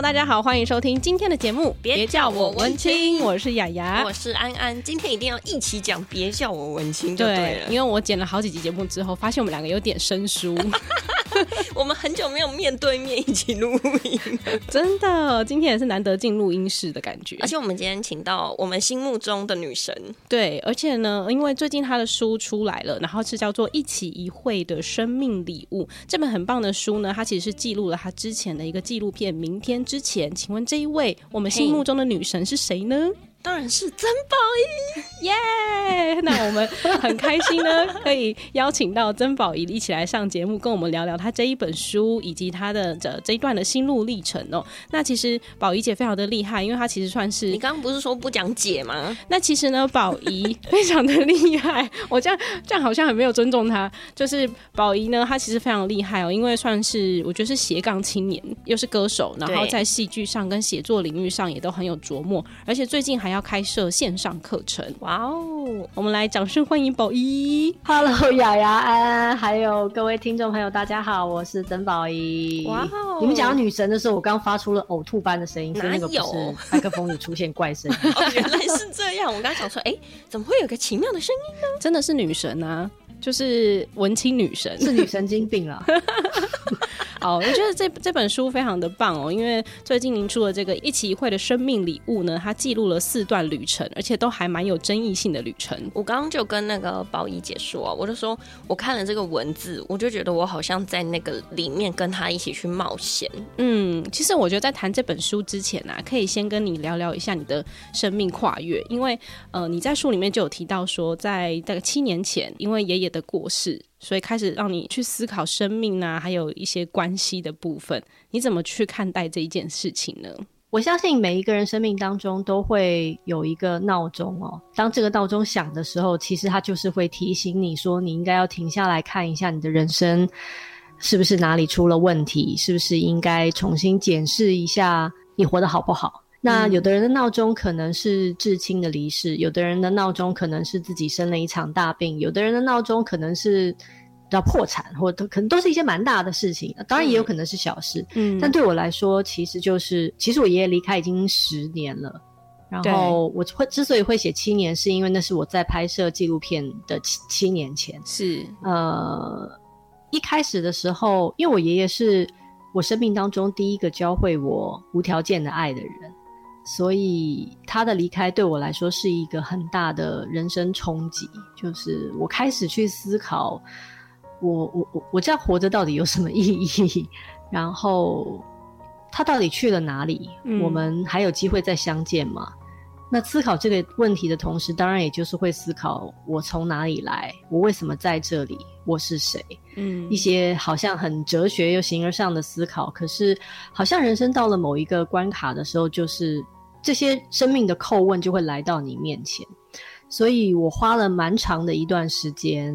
Hello，大家好，欢迎收听今天的节目。别叫我文青，我是雅雅，我是安安。今天一定要一起讲，别叫我文青就对了。对，因为我剪了好几集节目之后，发现我们两个有点生疏。我们很久没有面对面一起录音，真的，今天也是难得进录音室的感觉。而且我们今天请到我们心目中的女神，对，而且呢，因为最近她的书出来了，然后是叫做《一起一会的生命礼物》这本很棒的书呢，它其实是记录了她之前的一个纪录片《明天之前》。请问这一位我们心目中的女神是谁呢？当然是曾宝仪，耶！那我们很开心呢，可以邀请到曾宝仪一起来上节目，跟我们聊聊她这一本书以及她的这这一段的心路历程哦。那其实宝仪姐非常的厉害，因为她其实算是……你刚刚不是说不讲解吗？那其实呢，宝仪非常的厉害。我这样这样好像很没有尊重她。就是宝仪呢，她其实非常厉害哦，因为算是我觉得是斜杠青年，又是歌手，然后在戏剧上跟写作领域上也都很有琢磨，而且最近还。要开设线上课程，哇哦！我们来掌声欢迎宝仪。Hello，雅雅安，还有各位听众朋友，大家好，我是曾宝仪。哇哦！你们讲到女神的时候，我刚发出了呕吐般的声音，哪有？麦克风里出现怪声。哦，原来是这样。我刚想说，哎，怎么会有个奇妙的声音呢？真的是女神啊！就是文青女神，是女神经病了。好，我觉得这这本书非常的棒哦，因为最近您出了这个一期一会的生命礼物呢，它记录了四段旅程，而且都还蛮有争议性的旅程。我刚刚就跟那个宝仪姐说，我就说我看了这个文字，我就觉得我好像在那个里面跟她一起去冒险。嗯，其实我觉得在谈这本书之前啊，可以先跟你聊聊一下你的生命跨越，因为呃你在书里面就有提到说，在大概七年前，因为爷爷的过世。所以开始让你去思考生命啊，还有一些关系的部分，你怎么去看待这一件事情呢？我相信每一个人生命当中都会有一个闹钟哦，当这个闹钟响的时候，其实它就是会提醒你说，你应该要停下来看一下你的人生是不是哪里出了问题，是不是应该重新检视一下你活得好不好。那有的人的闹钟可能是至亲的离世，有的人的闹钟可能是自己生了一场大病，有的人的闹钟可能是要破产，或都可能都是一些蛮大的事情。当然也有可能是小事，嗯，但对我来说，其实就是其实我爷爷离开已经十年了。然后我会之所以会写七年，是因为那是我在拍摄纪录片的七七年前。是呃，一开始的时候，因为我爷爷是我生命当中第一个教会我无条件的爱的人。所以他的离开对我来说是一个很大的人生冲击，就是我开始去思考我，我我我我这样活着到底有什么意义？然后他到底去了哪里？嗯、我们还有机会再相见吗？那思考这个问题的同时，当然也就是会思考我从哪里来，我为什么在这里，我是谁？嗯，一些好像很哲学又形而上的思考，可是好像人生到了某一个关卡的时候，就是这些生命的叩问就会来到你面前。所以我花了蛮长的一段时间，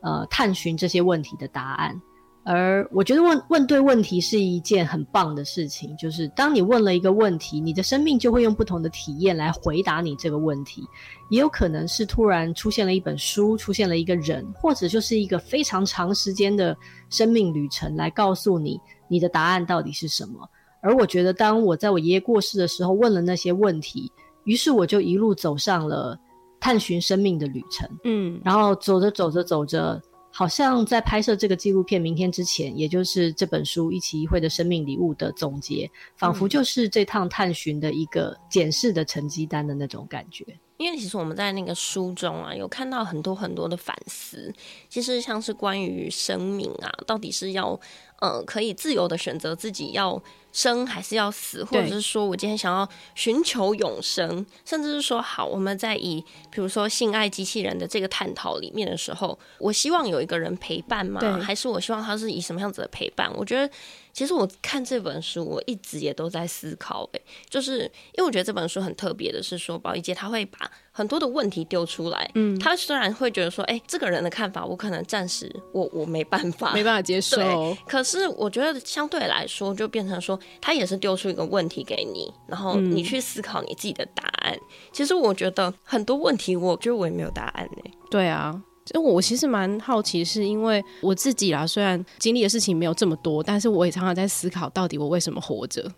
呃，探寻这些问题的答案。而我觉得问问对问题是一件很棒的事情，就是当你问了一个问题，你的生命就会用不同的体验来回答你这个问题。也有可能是突然出现了一本书，出现了一个人，或者就是一个非常长时间的生命旅程来告诉你你的答案到底是什么。而我觉得，当我在我爷爷过世的时候问了那些问题，于是我就一路走上了探寻生命的旅程。嗯，然后走着走着走着。好像在拍摄这个纪录片明天之前，也就是这本书一期一会的生命礼物的总结，仿佛就是这趟探寻的一个检视的成绩单的那种感觉。因为其实我们在那个书中啊，有看到很多很多的反思，其实像是关于生命啊，到底是要呃可以自由的选择自己要生还是要死，或者是说我今天想要寻求永生，甚至是说好我们在以比如说性爱机器人的这个探讨里面的时候，我希望有一个人陪伴吗？还是我希望他是以什么样子的陪伴？我觉得其实我看这本书，我一直也都在思考，诶，就是因为我觉得这本书很特别的是说，宝仪姐她会把很多的问题丢出来，嗯，她虽然会觉得说，哎，这个人的看法我可能暂时我我没办法，没办法接受，可是我觉得相对来说，就变成说，她也是丢出一个问题给你，然后你去思考你自己的答案。嗯、其实我觉得很多问题，我觉得我也没有答案呢。对啊。就我其实蛮好奇，是因为我自己啦，虽然经历的事情没有这么多，但是我也常常在思考，到底我为什么活着。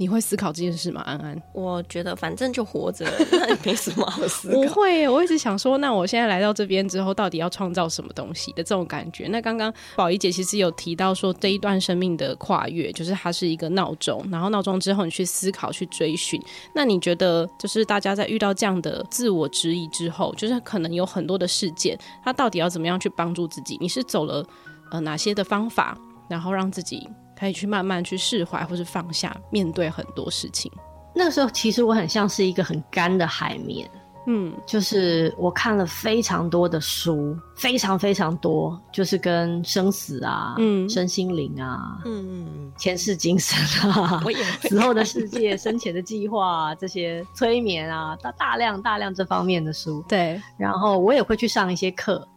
你会思考这件事吗，安安？我觉得反正就活着，那也没什么好 思考。我会，我一直想说，那我现在来到这边之后，到底要创造什么东西的这种感觉？那刚刚宝仪姐其实有提到说，这一段生命的跨越，就是它是一个闹钟，然后闹钟之后你去思考、去追寻。那你觉得，就是大家在遇到这样的自我质疑之后，就是可能有很多的事件，他到底要怎么样去帮助自己？你是走了呃哪些的方法，然后让自己？可以去慢慢去释怀，或是放下，面对很多事情。那个时候，其实我很像是一个很干的海绵。嗯，就是我看了非常多的书，非常非常多，就是跟生死啊、嗯、身心灵啊、嗯嗯、前世今生啊、我死后的世界、生前的计划啊，这些催眠啊，大大量大量这方面的书。对，然后我也会去上一些课。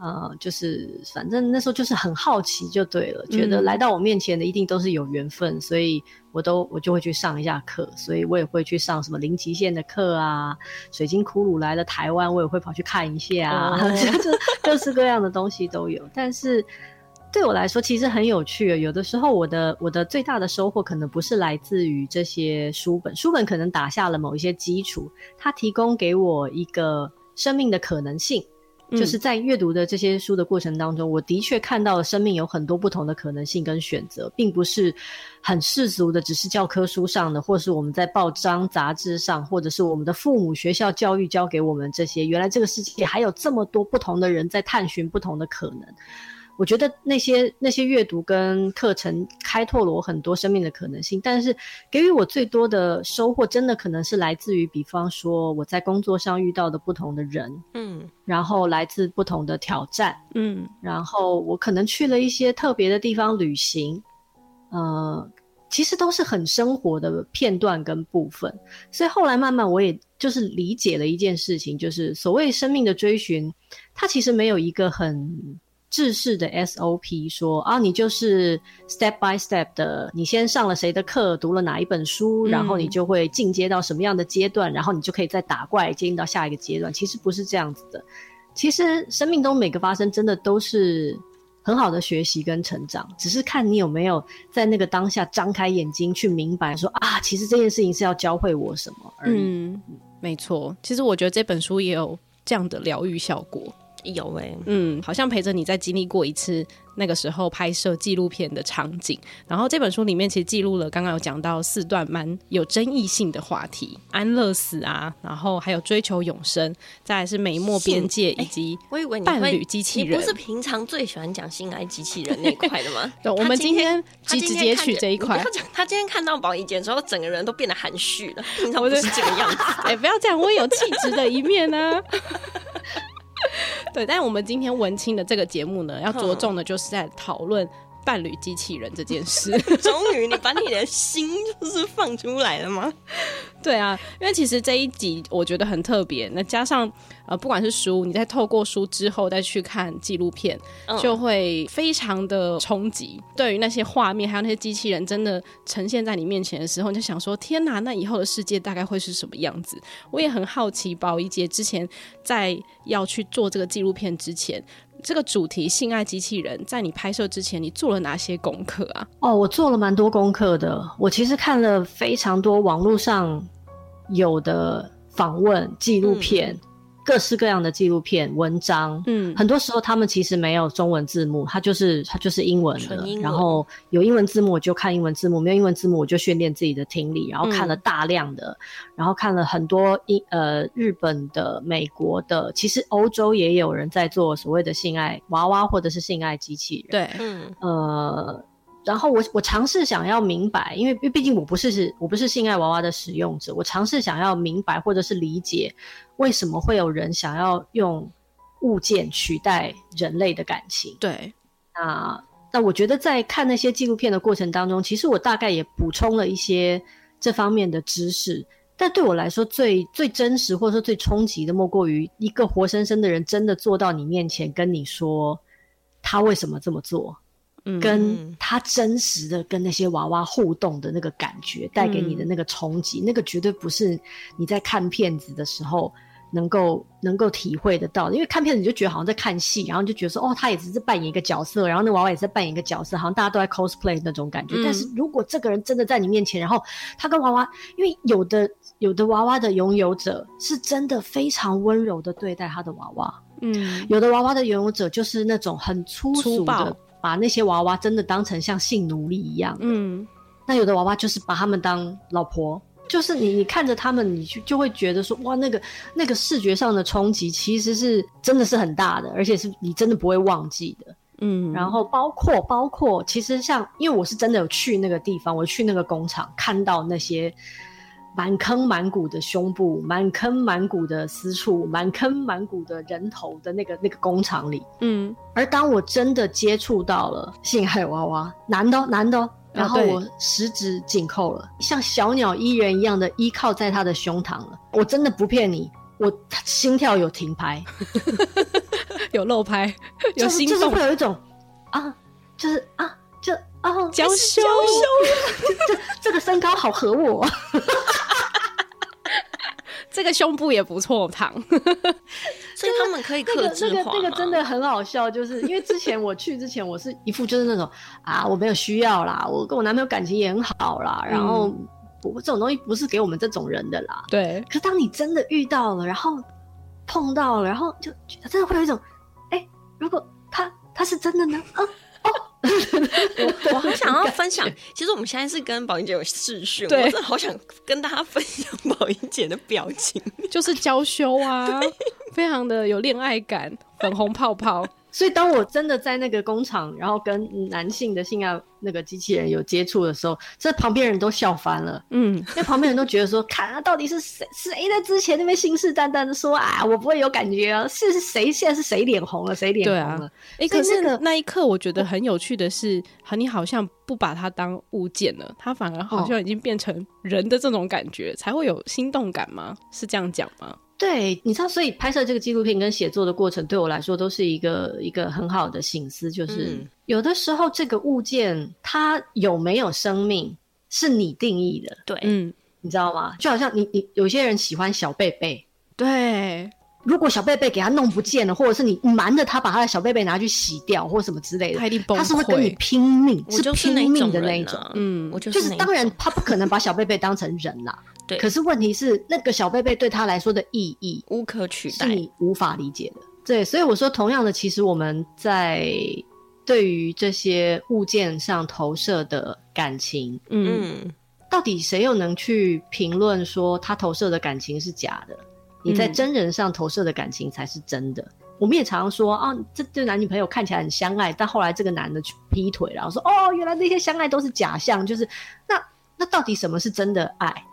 呃，就是反正那时候就是很好奇就对了，觉得来到我面前的一定都是有缘分，嗯、所以我都我就会去上一下课，所以我也会去上什么零极限的课啊，水晶骷髅来了台湾，我也会跑去看一下啊，哦、就各式各样的东西都有。但是对我来说，其实很有趣。有的时候，我的我的最大的收获可能不是来自于这些书本，书本可能打下了某一些基础，它提供给我一个生命的可能性。就是在阅读的这些书的过程当中，我的确看到了生命有很多不同的可能性跟选择，并不是很世俗的，只是教科书上的，或是我们在报章杂志上，或者是我们的父母学校教育教给我们这些。原来这个世界还有这么多不同的人在探寻不同的可能。我觉得那些那些阅读跟课程开拓了我很多生命的可能性，但是给予我最多的收获，真的可能是来自于，比方说我在工作上遇到的不同的人，嗯，然后来自不同的挑战，嗯，然后我可能去了一些特别的地方旅行，呃，其实都是很生活的片段跟部分，所以后来慢慢我也就是理解了一件事情，就是所谓生命的追寻，它其实没有一个很。制式的 SOP 说啊，你就是 step by step 的，你先上了谁的课，读了哪一本书，然后你就会进阶到什么样的阶段，嗯、然后你就可以再打怪进到下一个阶段。其实不是这样子的，其实生命中每个发生真的都是很好的学习跟成长，只是看你有没有在那个当下张开眼睛去明白说啊，其实这件事情是要教会我什么而已。嗯，没错，其实我觉得这本书也有这样的疗愈效果。有哎、欸，嗯，好像陪着你在经历过一次那个时候拍摄纪录片的场景。然后这本书里面其实记录了刚刚有讲到四段蛮有争议性的话题：安乐死啊，然后还有追求永生，再来是美墨边界以及我以为伴侣机器人。你不是平常最喜欢讲性爱机器人那一块的吗？对，我们今天直直接取这一块。他今天看到宝仪姐之后，整个人都变得含蓄了，平常不是这个样子。哎、欸，不要这样，我也有气质的一面呢、啊。对，但是我们今天文青的这个节目呢，要着重的就是在讨论伴侣机器人这件事。终于，你把你的心就是放出来了吗？对啊，因为其实这一集我觉得很特别，那加上呃，不管是书，你在透过书之后再去看纪录片，嗯、就会非常的冲击。对于那些画面，还有那些机器人真的呈现在你面前的时候，你就想说：天哪，那以后的世界大概会是什么样子？我也很好奇，宝仪姐之前在要去做这个纪录片之前，这个主题性爱机器人，在你拍摄之前，你做了哪些功课啊？哦，我做了蛮多功课的。我其实看了非常多网络上有的访问纪录片。嗯各式各样的纪录片、文章，嗯，很多时候他们其实没有中文字幕，它就是它就是英文的。文。然后有英文字幕我就看英文字幕，没有英文字幕我就训练自己的听力。然后看了大量的，嗯、然后看了很多英呃日本的、美国的，其实欧洲也有人在做所谓的性爱娃娃或者是性爱机器人。对，嗯，呃。然后我我尝试想要明白，因为毕竟我不是我不是性爱娃娃的使用者，我尝试想要明白或者是理解为什么会有人想要用物件取代人类的感情。对，那那我觉得在看那些纪录片的过程当中，其实我大概也补充了一些这方面的知识。但对我来说，最最真实或者说最冲击的，莫过于一个活生生的人真的坐到你面前跟你说他为什么这么做，嗯，跟他真实的跟那些娃娃互动的那个感觉带给你的那个冲击，嗯，那个绝对不是你在看片子的时候。能够能够体会得到，因为看片子你就觉得好像在看戏，然后就觉得说哦，他也只是扮演一个角色，然后那娃娃也是在扮演一个角色，好像大家都在 cosplay 那种感觉。嗯。但是如果这个人真的在你面前，然后他跟娃娃，因为有的有的娃娃的拥有者是真的非常温柔的对待他的娃娃，嗯，有的娃娃的拥有者就是那种很粗俗的，把那些娃娃真的当成像性奴隶一样，嗯，那有的娃娃就是把他们当老婆。就是你，你看着他们，你就就会觉得说，哇，那个那个视觉上的冲击其实是真的是很大的，而且是你真的不会忘记的。嗯，然后包括包括，其实像，因为我是真的有去那个地方，我去那个工厂，看到那些满坑满谷的胸部、满坑满谷的私处、满坑满谷的人头的那个那个工厂里。嗯，而当我真的接触到了性爱娃娃，男的男的。然后我十指紧扣了，像小鸟依人一样的依靠在他的胸膛了。我真的不骗你，我心跳有停拍，有漏拍，有心动，就是会有一种啊，就是啊，就啊，娇羞，这 这个身高好合我。这个胸部也不错，烫，所以他们可以克制化。那个、那个、那个真的很好笑，就是因为之前我去之前，我是一副就是那种啊，我没有需要啦，我跟我男朋友感情也很好啦，嗯、然后我这种东西不是给我们这种人的啦。对。可是当你真的遇到了，然后碰到了，然后就觉得真的会有一种，哎、欸，如果他他是真的呢？啊。我我好想要分享，其实我们现在是跟宝英姐有视讯，我真的好想跟大家分享宝英姐的表情，就是娇羞啊，非常的有恋爱感，粉红泡泡。所以当我真的在那个工厂，然后跟男性的性爱那个机器人有接触的时候，这旁边人都笑翻了。嗯，因为旁边人都觉得说，看啊，到底是谁谁在之前那边信誓旦旦的说啊，我不会有感觉啊，是是谁现在是谁脸红了，谁脸红了？哎、啊欸，可是那一刻我觉得很有趣的是，你好像不把它当物件了，它反而好像已经变成人的这种感觉，哦、才会有心动感吗？是这样讲吗？对，你知道，所以拍摄这个纪录片跟写作的过程，对我来说都是一个一个很好的醒思。就是、嗯、有的时候，这个物件它有没有生命，是你定义的。对，嗯，你知道吗？就好像你你有些人喜欢小贝贝，对。如果小贝贝给他弄不见了，或者是你瞒着他把他的小贝贝拿去洗掉，或什么之类的，他一定崩溃。他是会跟你拼命，是拼命的那一种。嗯，我就是当然，他不可能把小贝贝当成人啦。对。可是问题是，那个小贝贝对他来说的意义无可取代，是你无法理解的。对，所以我说，同样的，其实我们在对于这些物件上投射的感情，嗯，到底谁又能去评论说他投射的感情是假的？你在真人上投射的感情才是真的。嗯、我们也常常说啊，这对男女朋友看起来很相爱，但后来这个男的去劈腿，然后说哦，原来那些相爱都是假象。就是那那到底什么是真的爱？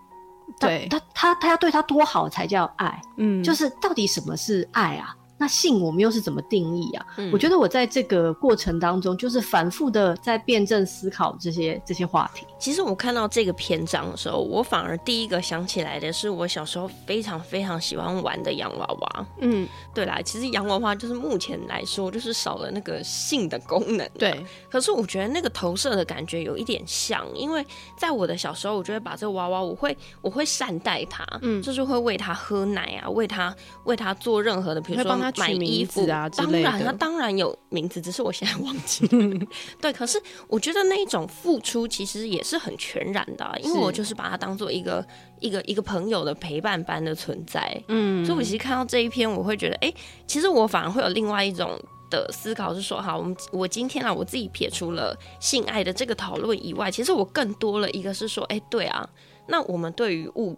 对，他他他要对他多好才叫爱？嗯，就是到底什么是爱啊？那性我们又是怎么定义啊？嗯、我觉得我在这个过程当中，就是反复的在辩证思考这些这些话题。其实我看到这个篇章的时候，我反而第一个想起来的是我小时候非常非常喜欢玩的洋娃娃。嗯，对啦，其实洋娃娃就是目前来说就是少了那个性的功能。对，可是我觉得那个投射的感觉有一点像，因为在我的小时候，我就会把这个娃娃，我会我会善待它，嗯，就是会喂它喝奶啊，喂它喂它做任何的，比如说。买衣服啊，当然，他当然有名字，只是我现在忘记了。对，可是我觉得那一种付出其实也是很全然的，因为我就是把它当做一个一个一个朋友的陪伴般的存在。嗯，所以我其实看到这一篇，我会觉得，哎、欸，其实我反而会有另外一种的思考，是说，好，我们我今天啊，我自己撇除了性爱的这个讨论以外，其实我更多了一个是说，哎、欸，对啊，那我们对于物，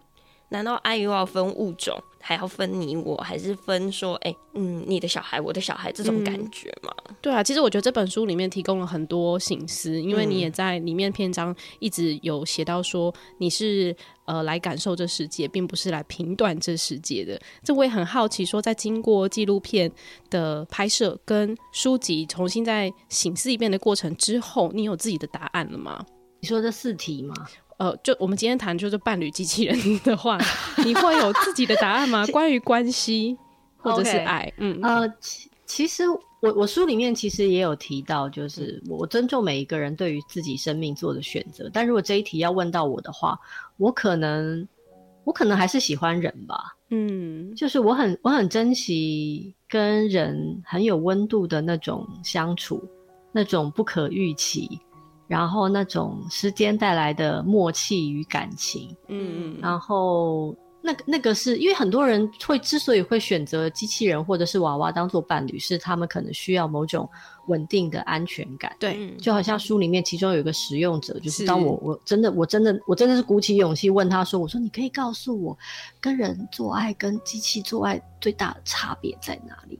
难道爱又要分物种？还要分你我，还是分说，哎、欸，嗯，你的小孩，我的小孩这种感觉嘛、嗯？对啊，其实我觉得这本书里面提供了很多醒思，因为你也在里面篇章一直有写到说，你是呃来感受这世界，并不是来评断这世界的。这我也很好奇，说在经过纪录片的拍摄跟书籍重新再醒思一遍的过程之后，你有自己的答案了吗？你说这四题吗？呃，就我们今天谈就是伴侣机器人的话，你会有自己的答案吗？关于关系或者是爱，okay, 嗯呃，其其实我我书里面其实也有提到，就是我尊重每一个人对于自己生命做的选择，但如果这一题要问到我的话，我可能我可能还是喜欢人吧，嗯，就是我很我很珍惜跟人很有温度的那种相处，那种不可预期。然后那种时间带来的默契与感情，嗯嗯，然后那个那个是因为很多人会之所以会选择机器人或者是娃娃当做伴侣，是他们可能需要某种稳定的安全感。对，就好像书里面其中有一个使用者，就是当我我真的我真的我真的是鼓起勇气问他说：“我说你可以告诉我，跟人做爱跟机器做爱最大的差别在哪里？”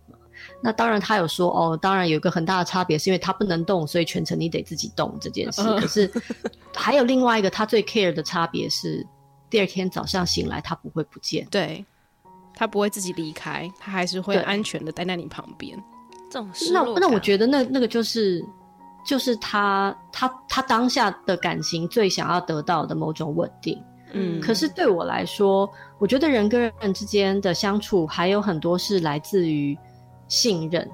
那当然，他有说哦，当然有一个很大的差别，是因为他不能动，所以全程你得自己动这件事。可是还有另外一个他最 care 的差别是，第二天早上醒来他不会不见，对，他不会自己离开，他还是会安全的待在你旁边。这种那那我觉得那那个就是就是他他他当下的感情最想要得到的某种稳定。嗯，可是对我来说，我觉得人跟人之间的相处还有很多是来自于。信任，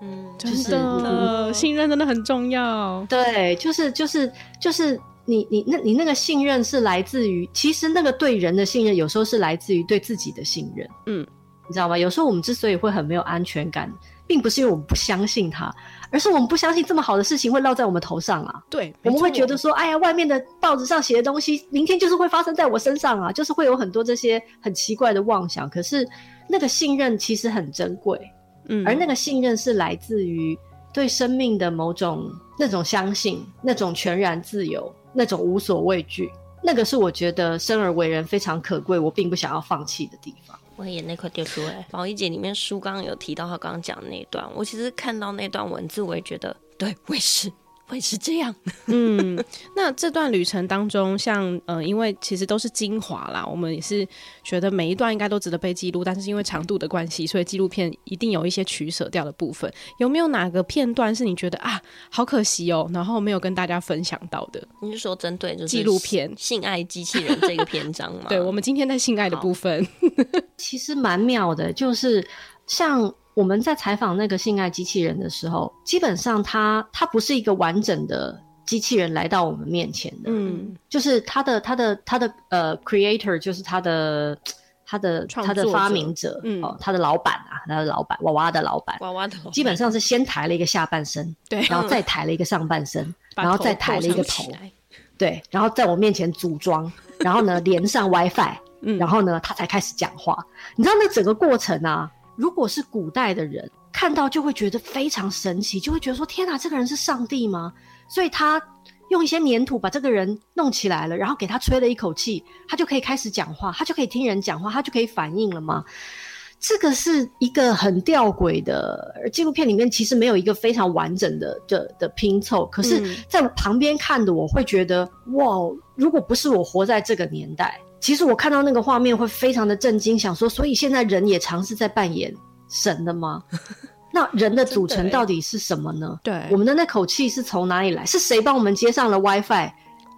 嗯，真的，信任真的很重要。对，就是就是就是你你那你那个信任是来自于，其实那个对人的信任，有时候是来自于对自己的信任。嗯，你知道吗？有时候我们之所以会很没有安全感，并不是因为我们不相信他，而是我们不相信这么好的事情会落在我们头上啊。对，我们会觉得说，哎呀，外面的报纸上写的东西，明天就是会发生在我身上啊，就是会有很多这些很奇怪的妄想。可是那个信任其实很珍贵。嗯，而那个信任是来自于对生命的某种那种相信，那种全然自由，那种无所畏惧，那个是我觉得生而为人非常可贵，我并不想要放弃的地方。我眼泪快掉出来。毛衣姐里面书刚刚有提到她刚刚讲的那一段，我其实看到那段文字，我也觉得对，我也是。会是这样，嗯，那这段旅程当中，像呃，因为其实都是精华啦，我们也是觉得每一段应该都值得被记录，但是因为长度的关系，所以纪录片一定有一些取舍掉的部分。有没有哪个片段是你觉得啊，好可惜哦，然后没有跟大家分享到的？你是说针对就是纪录片《性爱机器人》这个篇章吗？对，我们今天在性爱的部分，其实蛮妙的，就是像。我们在采访那个性爱机器人的时候，基本上它它不是一个完整的机器人来到我们面前的，嗯，就是它的它的它的呃，creator 就是它的它的它的发明者，嗯，哦，它的老板啊，它的老板娃娃的老板，娃娃的，基本上是先抬了一个下半身，对，然后再抬了一个上半身，然后再抬了一个头，对，然后在我面前组装，然后呢连上 WiFi，嗯，然后呢他才开始讲话，你知道那整个过程啊。如果是古代的人看到，就会觉得非常神奇，就会觉得说：“天哪，这个人是上帝吗？”所以他用一些粘土把这个人弄起来了，然后给他吹了一口气，他就可以开始讲话，他就可以听人讲话，他就可以反应了吗？这个是一个很吊诡的，而纪录片里面其实没有一个非常完整的的的拼凑。可是，在旁边看的我会觉得，哇，如果不是我活在这个年代。其实我看到那个画面会非常的震惊，想说，所以现在人也尝试在扮演神的吗？那人的组成到底是什么呢？对，我们的那口气是从哪里来？是谁帮我们接上了 WiFi，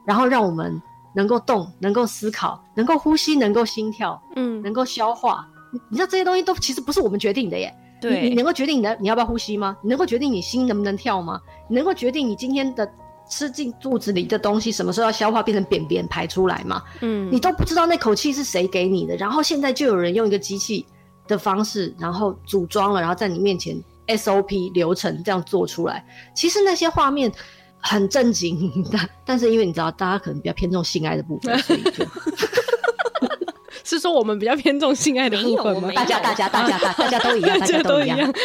然后让我们能够动、能够思考、能够呼吸、能够心跳，嗯，能够消化？你知道这些东西都其实不是我们决定的耶。对，你，你能够决定你的你要不要呼吸吗？你能够决定你心能不能跳吗？你能够决定你今天的？吃进肚子里的东西什么时候要消化变成便便排出来嘛？嗯，你都不知道那口气是谁给你的，然后现在就有人用一个机器的方式，然后组装了，然后在你面前 SOP 流程这样做出来。其实那些画面很正经，但但是因为你知道大家可能比较偏重性爱的部分，所以就是说我们比较偏重性爱的部分吗？大家大家大家大 大家 都一样，大家都一样。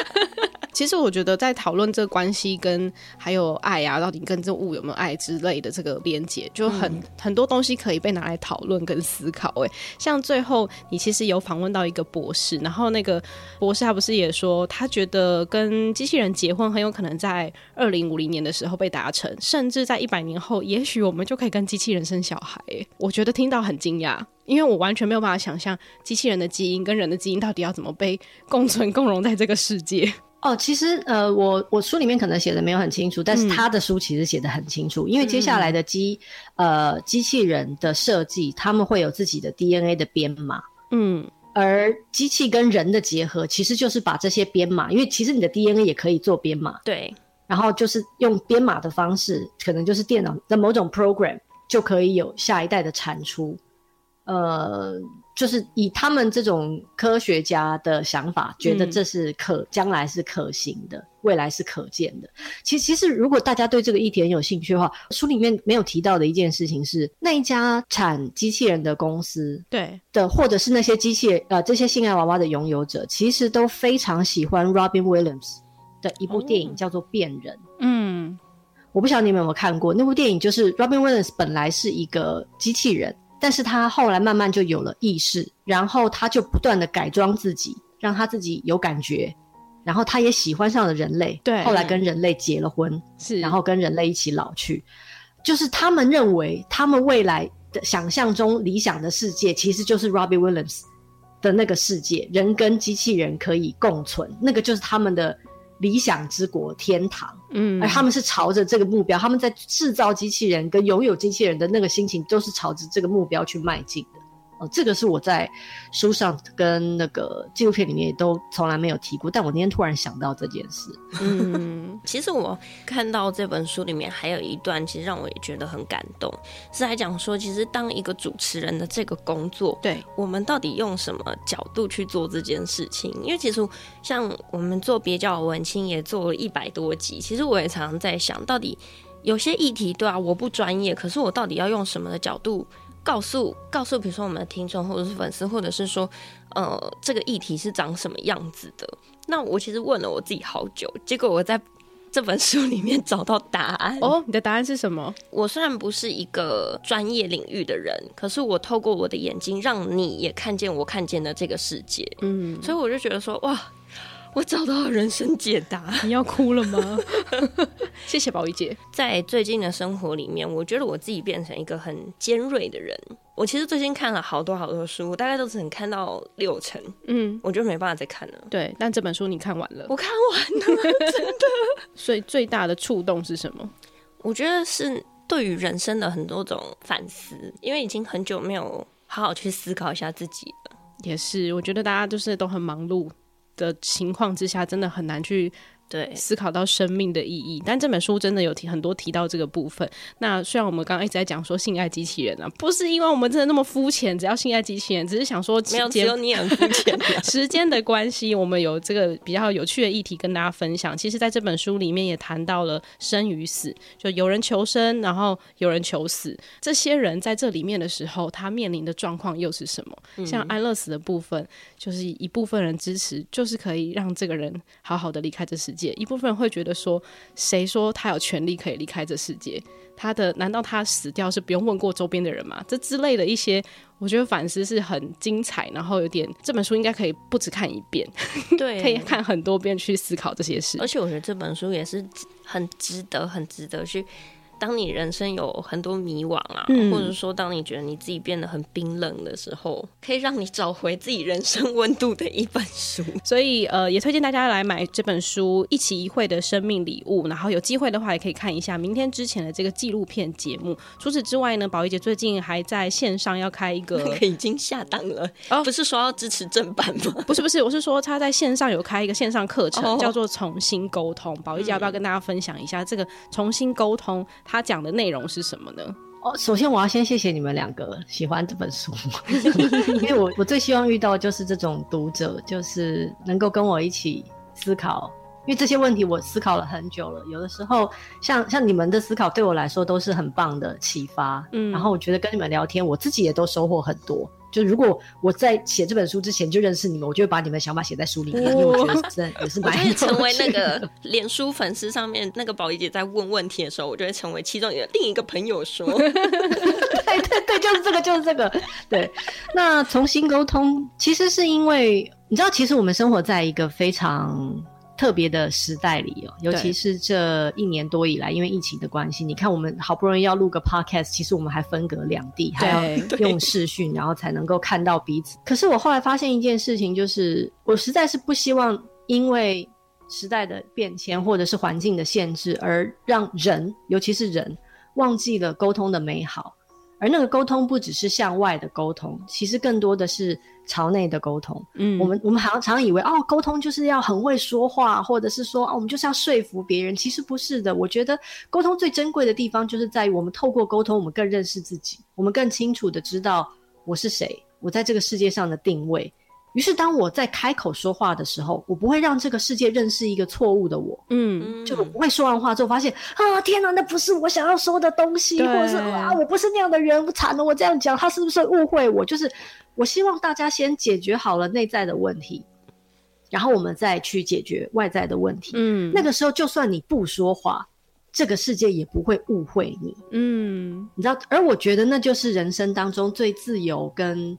其实我觉得在讨论这个关系跟还有爱啊，到底跟这物有没有爱之类的这个连结，就很、嗯、很多东西可以被拿来讨论跟思考。哎，像最后你其实有访问到一个博士，然后那个博士他不是也说，他觉得跟机器人结婚很有可能在二零五零年的时候被达成，甚至在一百年后，也许我们就可以跟机器人生小孩。哎，我觉得听到很惊讶，因为我完全没有办法想象机器人的基因跟人的基因到底要怎么被共存共荣在这个世界。哦，其实呃，我我书里面可能写的没有很清楚，但是他的书其实写的很清楚，嗯、因为接下来的机、嗯、呃机器人的设计，他们会有自己的 DNA 的编码，嗯，而机器跟人的结合，其实就是把这些编码，因为其实你的 DNA 也可以做编码，对，然后就是用编码的方式，可能就是电脑的某种 program 就可以有下一代的产出，呃。就是以他们这种科学家的想法，觉得这是可将、嗯、来是可行的，未来是可见的。其实，其实如果大家对这个议题很有兴趣的话，书里面没有提到的一件事情是，那一家产机器人的公司，对的，或者是那些机器人呃这些性爱娃娃的拥有者，其实都非常喜欢 Robin Williams 的一部电影，叫做《变人》。嗯，我不晓得你们有没有看过那部电影，就是 Robin Williams 本来是一个机器人。但是他后来慢慢就有了意识，然后他就不断的改装自己，让他自己有感觉，然后他也喜欢上了人类，对，后来跟人类结了婚，是，然后跟人类一起老去，就是他们认为他们未来的想象中理想的世界，其实就是 Robbie Williams 的那个世界，人跟机器人可以共存，那个就是他们的。理想之国天堂，嗯，而他们是朝着这个目标，他们在制造机器人跟拥有机器人的那个心情，都是朝着这个目标去迈进的。哦，这个是我在书上跟那个纪录片里面也都从来没有提过，但我今天突然想到这件事。嗯，其实我看到这本书里面还有一段，其实让我也觉得很感动，是在讲说，其实当一个主持人的这个工作，对我们到底用什么角度去做这件事情？因为其实像我们做别叫我文青也做了一百多集，其实我也常常在想，到底有些议题，对啊，我不专业，可是我到底要用什么的角度？告诉告诉，比如说我们的听众或者是粉丝，或者是说，呃，这个议题是长什么样子的？那我其实问了我自己好久，结果我在 这本书里面找到答案。哦，你的答案是什么？我虽然不是一个专业领域的人，可是我透过我的眼睛，让你也看见我看见的这个世界。嗯，所以我就觉得说，哇。我找到了人生解答，你要哭了吗？谢谢宝仪姐。在最近的生活里面，我觉得我自己变成一个很尖锐的人。我其实最近看了好多好多书，大概都只能看到六成，嗯，我就没办法再看了。对，但这本书你看完了，我看完了，真的。所以最大的触动是什么？我觉得是对于人生的很多种反思，因为已经很久没有好好去思考一下自己了。也是，我觉得大家就是都很忙碌的情况之下，真的很难去。对，思考到生命的意义，但这本书真的有提很多提到这个部分。那虽然我们刚刚一直在讲说性爱机器人啊，不是因为我们真的那么肤浅，只要性爱机器人，只是想说没有，只有你很肤浅。时间的关系，我们有这个比较有趣的议题跟大家分享。其实，在这本书里面也谈到了生与死，就有人求生，然后有人求死。这些人在这里面的时候，他面临的状况又是什么？嗯、像安乐死的部分，就是一部分人支持，就是可以让这个人好好的离开这世界。一部分人会觉得说，谁说他有权利可以离开这世界？他的难道他死掉是不用问过周边的人吗？这之类的一些，我觉得反思是很精彩，然后有点这本书应该可以不止看一遍，对，可以看很多遍去思考这些事。而且我觉得这本书也是很值得、很值得去。当你人生有很多迷惘啊，嗯、或者说当你觉得你自己变得很冰冷的时候，可以让你找回自己人生温度的一本书。所以呃，也推荐大家来买这本书《一期一会的生命礼物》，然后有机会的话也可以看一下明天之前的这个纪录片节目。除此之外呢，宝仪姐最近还在线上要开一个，那个已经下档了哦，不是说要支持正版吗？不是不是，我是说她在线上有开一个线上课程，哦、叫做重新沟通。宝仪姐要不要跟大家分享一下这个重新沟通？他讲的内容是什么呢？哦，首先我要先谢谢你们两个喜欢这本书，因为我 我最希望遇到就是这种读者，就是能够跟我一起思考，因为这些问题我思考了很久了。有的时候像像你们的思考对我来说都是很棒的启发，嗯，然后我觉得跟你们聊天，我自己也都收获很多。就如果我在写这本书之前就认识你们，我就会把你们想法写在书里面，因为我觉得真的也是蛮。我就会成为那个脸书粉丝上面那个宝仪姐在问问题的时候，我就会成为其中一个另一个朋友说，对对对，就是这个，就是这个。对，那重新沟通，其实是因为你知道，其实我们生活在一个非常。特别的时代里哦，尤其是这一年多以来，因为疫情的关系，你看我们好不容易要录个 podcast，其实我们还分隔两地，还要用视讯，然后才能够看到彼此。可是我后来发现一件事情，就是我实在是不希望因为时代的变迁或者是环境的限制，而让人，尤其是人，忘记了沟通的美好。而那个沟通不只是向外的沟通，其实更多的是朝内的沟通。嗯，我们我们好像常常以为哦，沟通就是要很会说话，或者是说哦，我们就是要说服别人。其实不是的。我觉得沟通最珍贵的地方，就是在于我们透过沟通，我们更认识自己，我们更清楚的知道我是谁，我在这个世界上的定位。于是，当我在开口说话的时候，我不会让这个世界认识一个错误的我。嗯，就我不会说完话之后发现啊，天哪，那不是我想要说的东西，或者是啊，我不是那样的人，惨了，我这样讲，他是不是误会我？就是我希望大家先解决好了内在的问题，然后我们再去解决外在的问题。嗯，那个时候就算你不说话，这个世界也不会误会你。嗯，你知道，而我觉得那就是人生当中最自由跟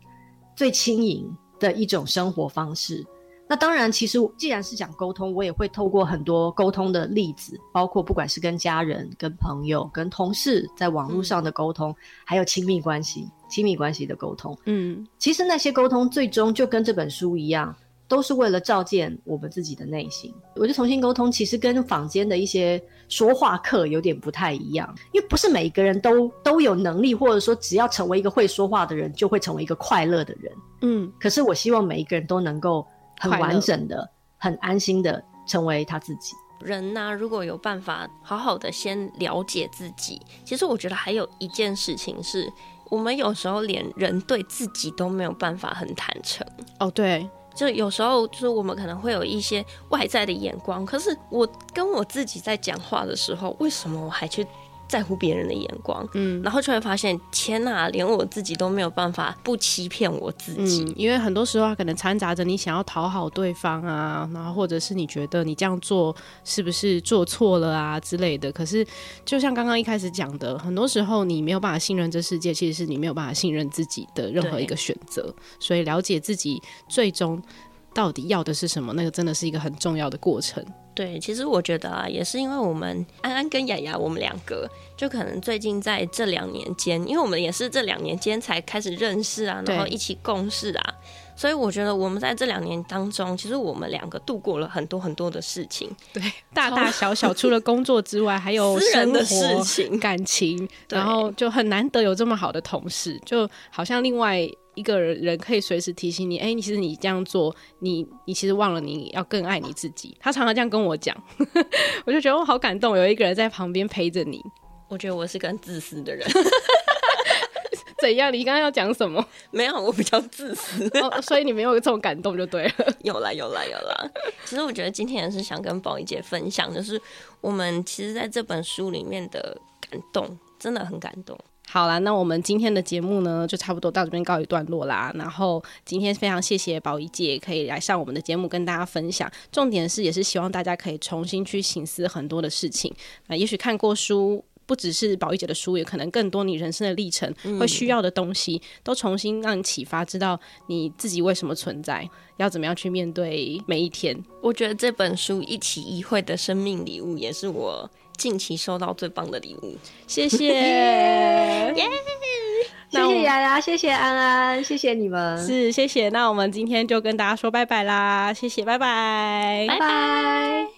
最轻盈的一种生活方式。那当然，其实既然是讲沟通，我也会透过很多沟通的例子，包括不管是跟家人、跟朋友、跟同事在网络上的沟通，嗯、还有亲密关系、亲密关系的沟通。嗯，其实那些沟通最终就跟这本书一样。都是为了照见我们自己的内心。我觉得重新沟通其实跟坊间的一些说话课有点不太一样，因为不是每一个人都都有能力，或者说只要成为一个会说话的人，就会成为一个快乐的人。嗯，可是我希望每一个人都能够很完整的、很安心的成为他自己。人呢、啊，如果有办法好好的先了解自己，其实我觉得还有一件事情是，我们有时候连人对自己都没有办法很坦诚。哦，对。就有时候，就是我们可能会有一些外在的眼光，可是我跟我自己在讲话的时候，为什么我还去在乎别人的眼光，嗯，然后就会发现，天哪，连我自己都没有办法不欺骗我自己，嗯，因为很多时候可能掺杂着你想要讨好对方啊，然后或者是你觉得你这样做是不是做错了啊之类的。可是就像刚刚一开始讲的，很多时候你没有办法信任这世界，其实是你没有办法信任自己的任何一个选择。所以了解自己最终到底要的是什么，那个真的是一个很重要的过程。对，其实我觉得啊，也是因为我们安安跟雅雅，我们两个就可能最近在这两年间，因为我们也是这两年间才开始认识啊，然后一起共事啊，所以我觉得我们在这两年当中，其实我们两个度过了很多很多的事情，对，大大小小，除了工作之外，还有 私人的事情、感情，然后就很难得有这么好的同事，就好像另外。一个人可以随时提醒你，哎、欸，你其实你这样做，你你其实忘了你要更爱你自己。他常常这样跟我讲，我就觉得我好感动，有一个人在旁边陪着你。我觉得我是个很自私的人，怎样？你刚刚要讲什么？没有，我比较自私，哦，所以你没有这种感动就对了。有啦，有啦，有啦。其实我觉得今天也是想跟宝仪姐分享，就是我们其实在这本书里面的感动，真的很感动。好啦，那我们今天的节目呢，就差不多到这边告一段落啦。然后今天非常谢谢宝仪姐可以来上我们的节目，跟大家分享。重点是，也是希望大家可以重新去醒思很多的事情。啊，也许看过书，不只是宝仪姐的书，也可能更多你人生的历程会需要的东西，嗯、都重新让你启发，知道你自己为什么存在，要怎么样去面对每一天。我觉得这本书《一期一会的生命礼物》也是我。近期收到最棒的礼物，谢谢，耶！谢谢丫丫，谢谢安安，谢谢你们，是谢谢。那我们今天就跟大家说拜拜啦，谢谢，拜拜，拜拜。